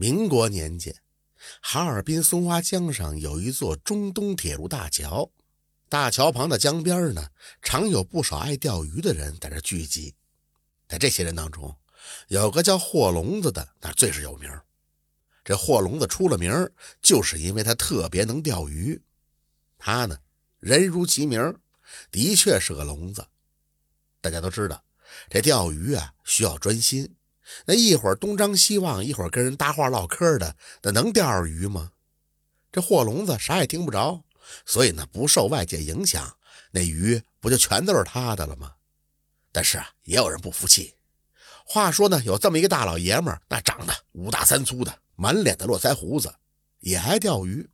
民国年间，哈尔滨松花江上有一座中东铁路大桥，大桥旁的江边呢，常有不少爱钓鱼的人在这聚集。在这些人当中，有个叫霍龙子的，那最是有名。这霍龙子出了名，就是因为他特别能钓鱼。他呢，人如其名，的确是个聋子。大家都知道，这钓鱼啊需要专心。那一会儿东张西望，一会儿跟人搭话唠嗑的，那能钓着鱼吗？这货聋子啥也听不着，所以呢不受外界影响，那鱼不就全都是他的了吗？但是啊，也有人不服气。话说呢，有这么一个大老爷们儿，那长得五大三粗的，满脸的络腮胡子，也爱钓鱼。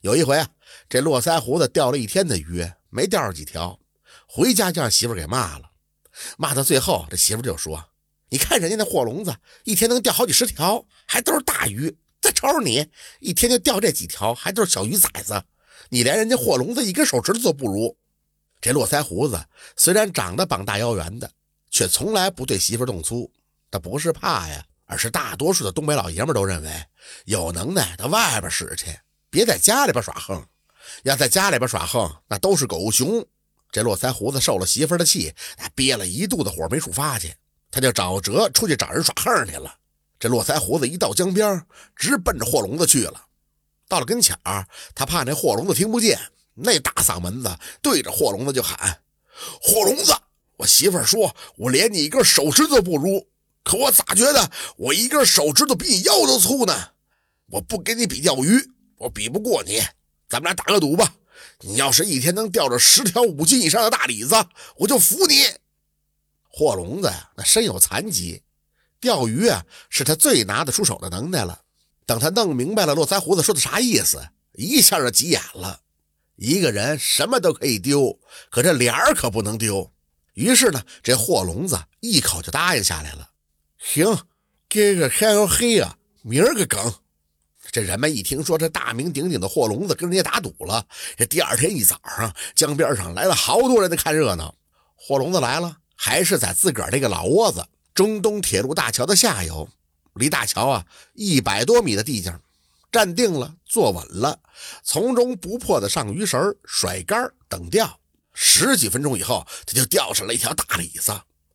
有一回啊，这络腮胡子钓了一天的鱼，没钓着几条，回家就让媳妇给骂了。骂到最后，这媳妇就说。你看人家那货笼子，一天能钓好几十条，还都是大鱼。再瞅瞅你，一天就钓这几条，还都是小鱼崽子。你连人家货笼子一根手指头都不如。这络腮胡子虽然长得膀大腰圆的，却从来不对媳妇动粗。他不是怕呀，而是大多数的东北老爷们都认为，有能耐到外边使去，别在家里边耍横。要在家里边耍横，那都是狗熊。这络腮胡子受了媳妇的气，憋了一肚子火没处发去。他就找辙出去找人耍横去了。这络腮胡子一到江边，直奔着货笼子去了。到了跟前儿，他怕那货笼子听不见，那大嗓门子对着货笼子就喊：“货笼子，我媳妇儿说我连你一根手指头不如，可我咋觉得我一根手指头比你腰都粗呢？我不跟你比钓鱼，我比不过你。咱们俩打个赌吧，你要是一天能钓着十条五斤以上的大李子，我就服你。”霍聋子呀，那身有残疾，钓鱼啊是他最拿得出手的能耐了。等他弄明白了络腮胡子说的啥意思，一下就急眼了。一个人什么都可以丢，可这脸儿可不能丢。于是呢，这霍聋子一口就答应下来了。行，今个天要黑啊，明儿个梗。这人们一听说这大名鼎鼎的霍聋子跟人家打赌了，这第二天一早上，江边上来了好多人在看热闹。霍聋子来了。还是在自个儿这个老窝子，中东铁路大桥的下游，离大桥啊一百多米的地界，站定了，坐稳了，从容不迫的上鱼绳，甩竿等钓。十几分钟以后，他就钓上了一条大鲤子。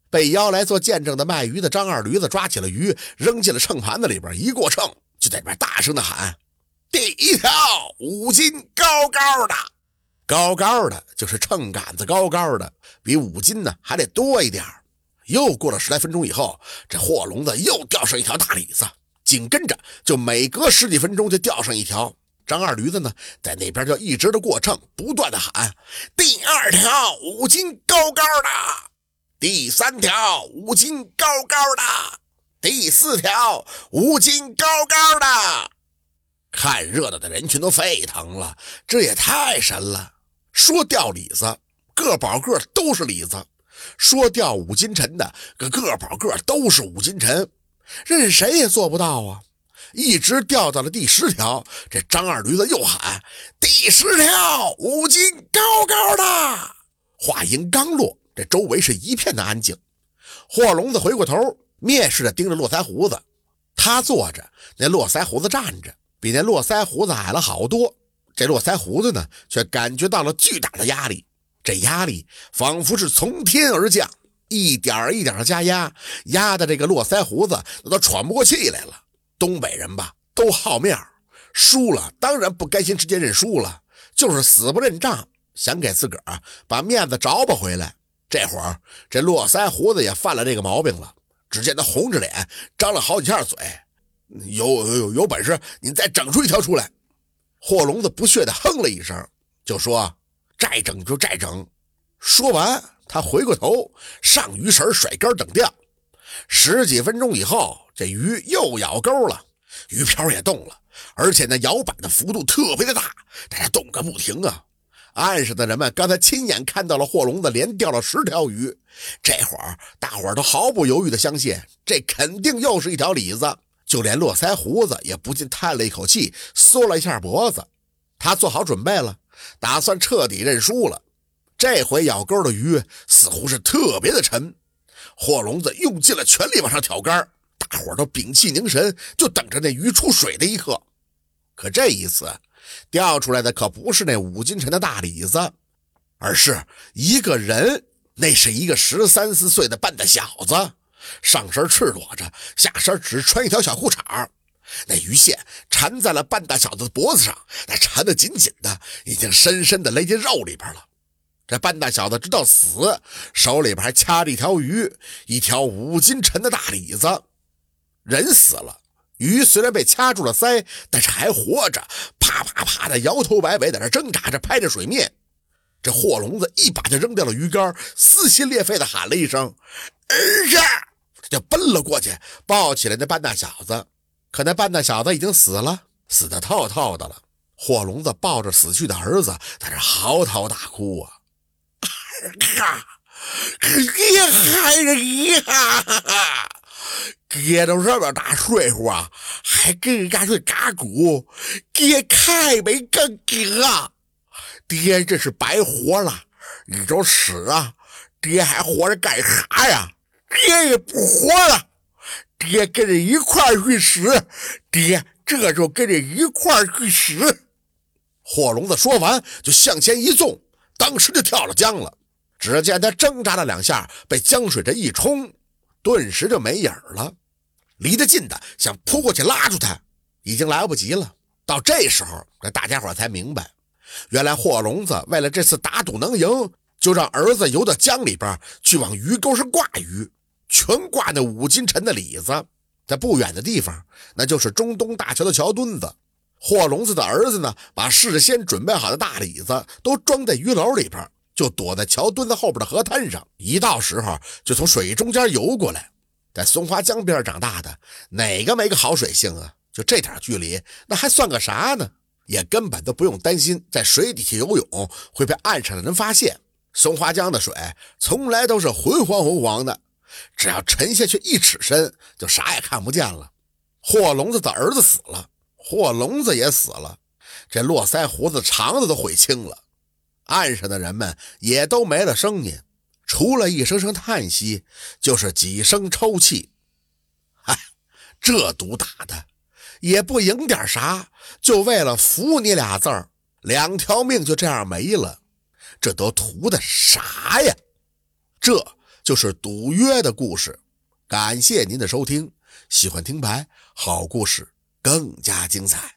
被邀来做见证的卖鱼的张二驴子抓起了鱼，扔进了秤盘子里边，一过秤就在里边大声的喊：“第一条五斤，高高的。”高高的，就是秤杆子高高的，比五斤呢还得多一点又过了十来分钟以后，这货笼子又钓上一条大鲤子，紧跟着就每隔十几分钟就钓上一条。张二驴子呢，在那边就一直的过秤，不断的喊：“第二条五斤高高的，第三条五斤高高的，第四条五斤高高的。”看热闹的人群都沸腾了，这也太神了。说钓李子，个保个都是李子；说钓五斤沉的，个个保个都是五斤沉，任谁也做不到啊！一直钓到了第十条，这张二驴子又喊：“第十条五斤高高的。”话音刚落，这周围是一片的安静。霍聋子回过头，蔑视着盯着络腮胡子。他坐着，那络腮胡子站着，比那络腮胡子矮了好多。这络腮胡子呢，却感觉到了巨大的压力，这压力仿佛是从天而降，一点一点的加压，压的这个络腮胡子都喘不过气来了。东北人吧，都好面儿输了当然不甘心直接认输了，就是死不认账，想给自个儿把面子找补回来。这会儿，这络腮胡子也犯了这个毛病了。只见他红着脸，张了好几下嘴，有有有本事，你再整出一条出来。霍聋子不屑地哼了一声，就说：“再整就再整。”说完，他回过头上鱼绳、甩竿等钓。十几分钟以后，这鱼又咬钩了，鱼漂也动了，而且那摇摆的幅度特别的大，它动个不停啊！岸上的人们刚才亲眼看到了霍龙子连钓了十条鱼，这会儿大伙儿都毫不犹豫地相信，这肯定又是一条李子。就连络腮胡子也不禁叹了一口气，缩了一下脖子。他做好准备了，打算彻底认输了。这回咬钩的鱼似乎是特别的沉，火笼子用尽了全力往上挑竿，大大伙都屏气凝神，就等着那鱼出水的一刻。可这一次，钓出来的可不是那五斤沉的大李子，而是一个人。那是一个十三四岁的半大小子，上身赤裸着，下身只穿一条小裤衩那鱼线缠在了半大小子的脖子上，那缠得紧紧的，已经深深的勒进肉里边了。这半大小子直到死，手里边还掐着一条鱼，一条五斤沉的大李子。人死了，鱼虽然被掐住了腮，但是还活着，啪啪啪的摇头摆尾，在那挣扎着，拍着水面。这货笼子一把就扔掉了鱼竿，撕心裂肺的喊了一声：“儿子！”就奔了过去，抱起来那半大小子。可那半大小子已经死了，死得透透的了。火笼子抱着死去的儿子，在这嚎啕大哭啊！儿啊，爹孩子呀！爹都这么大岁数啊，还跟人家去打鼓，爹太没正经了。爹，这是白活了，你就死啊！爹还活着干啥呀？爹也不活了，爹跟着一块去死！爹，这就跟着一块去死！火龙子说完，就向前一纵，当时就跳了江了。只见他挣扎了两下，被江水这一冲，顿时就没影了。离得近的想扑过去拉住他，已经来不及了。到这时候，这大家伙才明白。原来霍龙子为了这次打赌能赢，就让儿子游到江里边去往鱼钩上挂鱼，全挂那五斤沉的李子。在不远的地方，那就是中东大桥的桥墩子。霍聋子的儿子呢，把事先准备好的大李子都装在鱼篓里边，就躲在桥墩子后边的河滩上。一到时候，就从水中间游过来。在松花江边长大的，哪个没个好水性啊？就这点距离，那还算个啥呢？也根本都不用担心在水底下游泳会被岸上的人发现。松花江的水从来都是浑黄浑黄的，只要沉下去一尺深，就啥也看不见了。霍聋子的儿子死了，霍聋子也死了，这络腮胡子肠子都悔青了。岸上的人们也都没了声音，除了一声声叹息，就是几声抽泣。唉，这毒打的。也不赢点啥，就为了服你俩字儿，两条命就这样没了，这都图的啥呀？这就是赌约的故事。感谢您的收听，喜欢听牌好故事更加精彩。